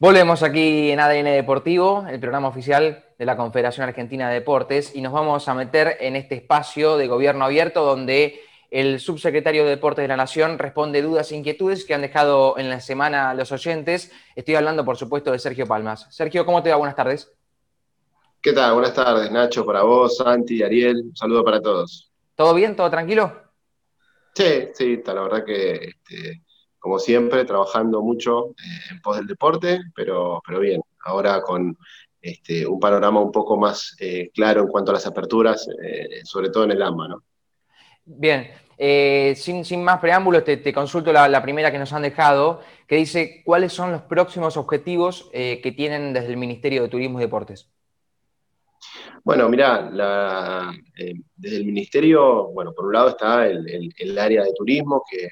Volvemos aquí en ADN Deportivo, el programa oficial de la Confederación Argentina de Deportes, y nos vamos a meter en este espacio de gobierno abierto donde el subsecretario de Deportes de la Nación responde dudas e inquietudes que han dejado en la semana los oyentes. Estoy hablando, por supuesto, de Sergio Palmas. Sergio, ¿cómo te va? Buenas tardes. ¿Qué tal? Buenas tardes, Nacho, para vos, Santi, Ariel. Un saludo para todos. ¿Todo bien? ¿Todo tranquilo? Sí, sí, la verdad que este, como siempre, trabajando mucho eh, en pos del deporte, pero, pero bien, ahora con este, un panorama un poco más eh, claro en cuanto a las aperturas, eh, sobre todo en el AMBA, ¿no? Bien, sin, sin, más preámbulos, te, consulto la, primera que nos han dejado, que dice, ¿cuáles son los próximos objetivos que tienen desde el Ministerio de Turismo y Deportes? Bueno, mira, eh, desde el Ministerio, bueno, por un lado está el, área de turismo, que,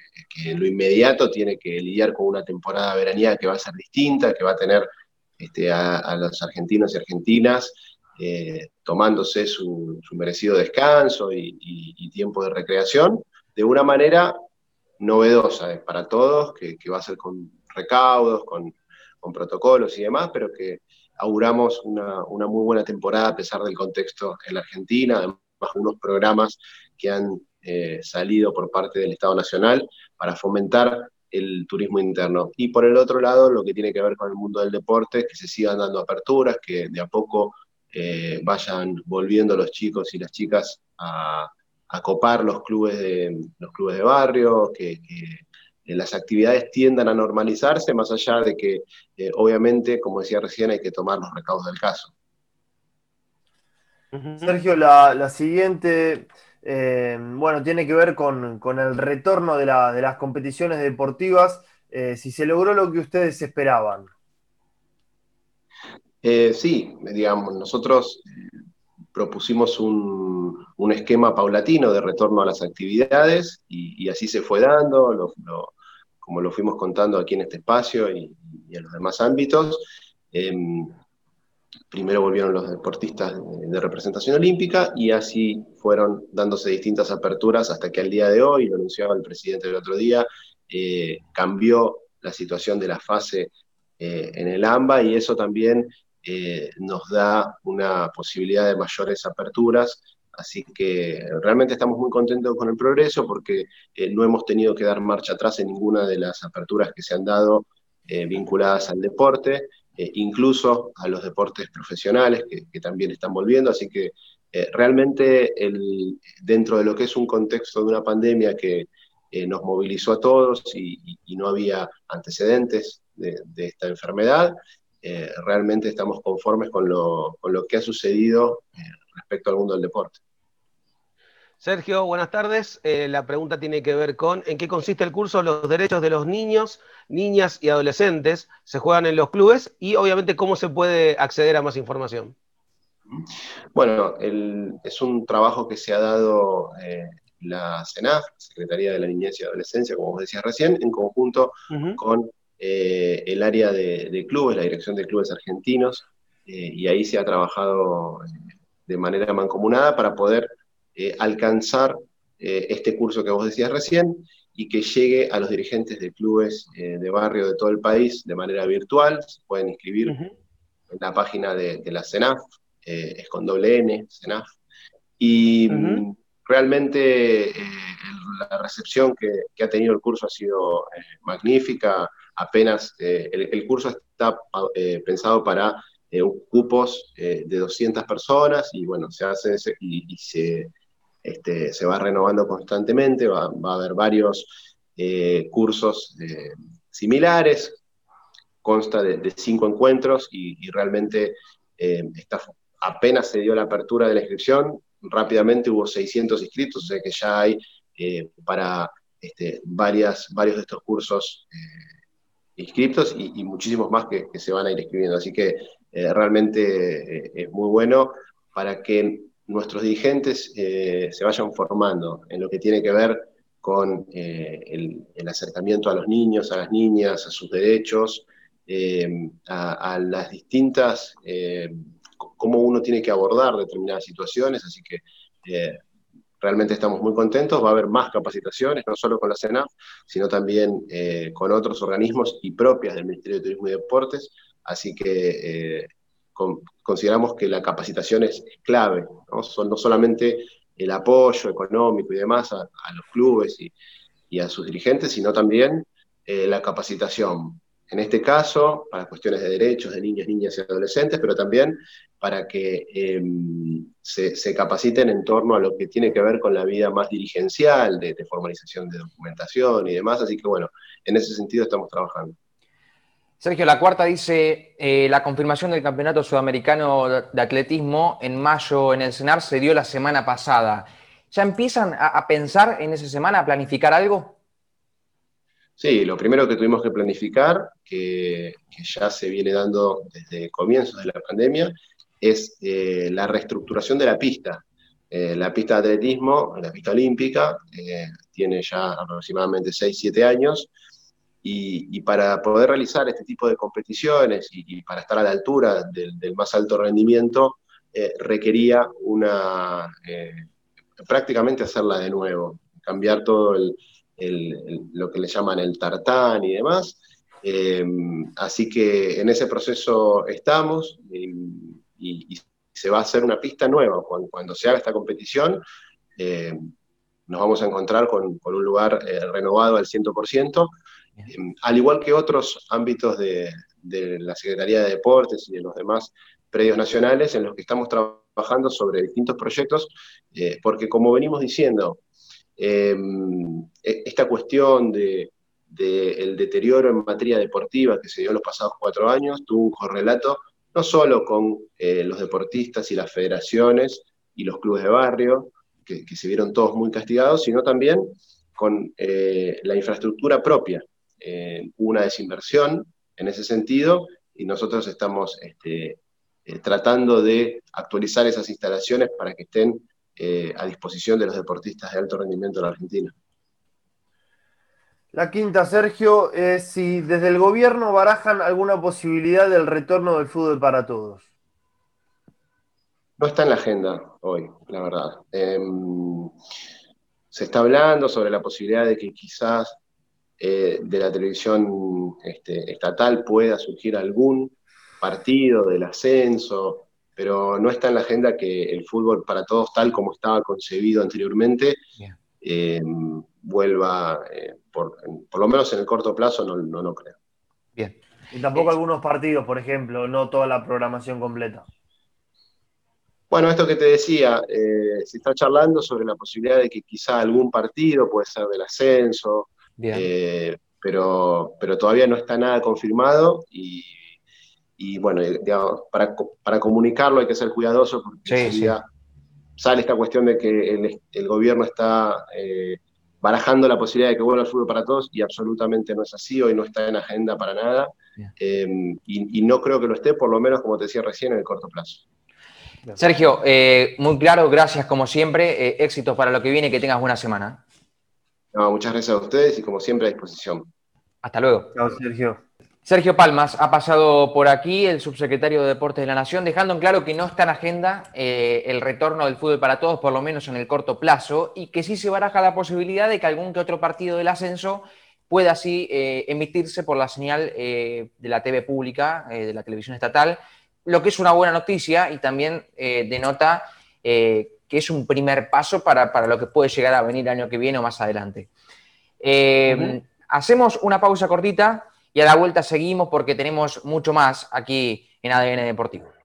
en lo inmediato tiene que lidiar con una temporada veraniega que va a ser distinta, que va a tener este, a, los argentinos y argentinas eh, tomándose su, merecido descanso y, tiempo de recreación de una manera novedosa eh, para todos, que, va a ser con recaudos, con protocolos y demás, pero que auguramos una, muy buena temporada a pesar del contexto en la Argentina, además unos programas que han eh, salido por parte del Estado Nacional para fomentar el turismo interno. Y por el otro lado, lo que tiene que ver con el mundo del deporte, que se sigan dando aperturas, que de a poco eh, vayan volviendo los chicos y las chicas a, copar los clubes de, los clubes de barrio, que las actividades tiendan a normalizarse, más allá de que, eh, obviamente, como decía recién, hay que tomar los recaudos del caso. Sergio, la, siguiente, eh, bueno, tiene que ver con, el retorno de, las competiciones deportivas, eh, si se logró lo que ustedes esperaban. sí, digamos, nosotros propusimos un, esquema paulatino de retorno a las actividades y, así se fue dando, lo, como lo fuimos contando aquí en este espacio y, en los demás ámbitos. Em, primero volvieron los deportistas de, representación olímpica y así fueron dándose distintas aperturas hasta que al día de hoy, lo anunciaba el presidente el otro día, eh, cambió la situación de la fase eh, en el AMBA y eso también eh, nos da una posibilidad de mayores aperturas Así que realmente estamos muy contentos con el progreso porque eh, no hemos tenido que dar marcha atrás en ninguna de las aperturas que se han dado eh, vinculadas al deporte, eh, incluso a los deportes profesionales que, también están volviendo. Así que realmente dentro de lo que es un contexto de una pandemia que nos movilizó a todos y, no había antecedentes de, esta enfermedad, realmente estamos conformes con lo, con lo que ha sucedido respecto al mundo del deporte. Sergio, buenas tardes. Eh, la pregunta tiene que ver con en qué consiste el curso Los derechos de los niños, niñas y adolescentes se juegan en los clubes y obviamente cómo se puede acceder a más información. Bueno, es un trabajo que se ha dado eh, la CENAF, Secretaría de la Niñez y Adolescencia, como vos decías recién, en conjunto con eh, el área de, clubes, la Dirección de Clubes Argentinos, y ahí se ha trabajado de manera mancomunada para poder eh, alcanzar eh, este curso que vos decías recién y que llegue a los dirigentes de clubes eh, de barrio de todo el país de manera virtual. Se pueden inscribir en la página de, la CENAF, es con doble N, CENAF. Y mm, realmente la recepción que, ha tenido el curso ha sido magnífica. Apenas el, curso está pensado para cupos de 200 personas y bueno, se hace ese, y se este, se va renovando constantemente, va, a haber varios eh, cursos eh, similares, consta de, cinco encuentros y, realmente eh, apenas se dio la apertura de la inscripción, rápidamente hubo 600 inscritos, o sea que ya hay para este, varias, varios de estos cursos inscritos y, muchísimos más que, se van a ir escribiendo. Así que realmente es muy bueno para que nuestros dirigentes eh, se vayan formando en lo que tiene que ver con eh, el, acercamiento a los niños, a las niñas, a sus derechos, eh, a, las distintas, cómo uno tiene que abordar determinadas situaciones, así que realmente estamos muy contentos, va a haber más capacitaciones, no solo con la CENAF, sino también con otros organismos y propias del Ministerio de Turismo y Deportes, así que consideramos que la capacitación es, clave, ¿no? Son, no solamente el apoyo económico y demás a, los clubes y, a sus dirigentes, sino también la capacitación. En este caso, para cuestiones de derechos de niños, niñas y adolescentes, pero también para que em, se, capaciten en torno a lo que tiene que ver con la vida más dirigencial, de, formalización de documentación y demás. Así que bueno, en ese sentido estamos trabajando. Sergio, la cuarta dice, eh, la confirmación del Campeonato Sudamericano de Atletismo en mayo en el CENAR se dio la semana pasada. ¿Ya empiezan a pensar en esa semana, a planificar algo? Sí, lo primero que tuvimos que planificar, que, ya se viene dando desde comienzos de la pandemia, es eh, la reestructuración de la pista. Eh, la pista de atletismo, la pista olímpica, tiene ya aproximadamente 6-7 años y, para poder realizar este tipo de competiciones y, para estar a la altura del, del más alto rendimiento, requería una, prácticamente hacerla de nuevo, cambiar todo el, lo que le llaman el tartán y demás. Eh, así que en ese proceso estamos y, se va a hacer una pista nueva. Cuando, se haga esta competición, eh, nos vamos a encontrar con, un lugar eh, renovado al 100%, al igual que otros ámbitos de, la Secretaría de Deportes y de los demás predios nacionales en los que estamos trabajando sobre distintos proyectos, porque como venimos diciendo, Em, e, esta cuestión del de, deterioro en materia deportiva que se dio en los pasados cuatro años tuvo un correlato no solo con eh, los deportistas y las federaciones y los clubes de barrio, que, se vieron todos muy castigados, sino también con eh, la infraestructura propia. Eh, una desinversión en ese sentido y nosotros estamos este, tratando de actualizar esas instalaciones para que estén eh, a disposición de los deportistas de alto rendimiento en la Argentina. La quinta, Sergio, es si desde el gobierno barajan alguna posibilidad del retorno del fútbol para todos. No está en la agenda hoy, la verdad. Em, se está hablando sobre la posibilidad de que quizás eh, de la televisión este, estatal pueda surgir algún partido del ascenso pero no está en la agenda que el fútbol para todos, tal como estaba concebido anteriormente, eh, vuelva, eh, por, lo menos en el corto plazo, no, no, creo. Bien. Y tampoco algunos partidos, por ejemplo, no toda la programación completa. Bueno, esto que te decía, eh, se está charlando sobre la posibilidad de que quizá algún partido puede ser del ascenso, pero, pero todavía no está nada confirmado y y bueno, digamos, para, para, comunicarlo hay que ser cuidadoso porque sale esta cuestión de que el, gobierno está eh, barajando la posibilidad de que vuelva el fútbol para todos y absolutamente no es así, hoy no está en agenda para nada em, y, no creo que lo esté, por lo menos como te decía recién, en el corto plazo. Sergio, eh, muy claro, gracias como siempre, eh, éxitos para lo que viene, que tengas buena semana. No, muchas gracias a ustedes y como siempre a disposición. Hasta luego. Chao, Sergio. Sergio Palmas ha pasado por aquí, el subsecretario de Deportes de la Nación, dejando en claro que no está en agenda eh, el retorno del fútbol para todos, por lo menos en el corto plazo, y que sí se baraja la posibilidad de que algún que otro partido del ascenso pueda así eh, emitirse por la señal eh, de la TV pública, de la televisión estatal, lo que es una buena noticia y también denota que es un primer paso para, lo que puede llegar a venir el año que viene o más adelante. Hacemos una pausa cortita y a la vuelta seguimos porque tenemos mucho más aquí en ADN Deportivo.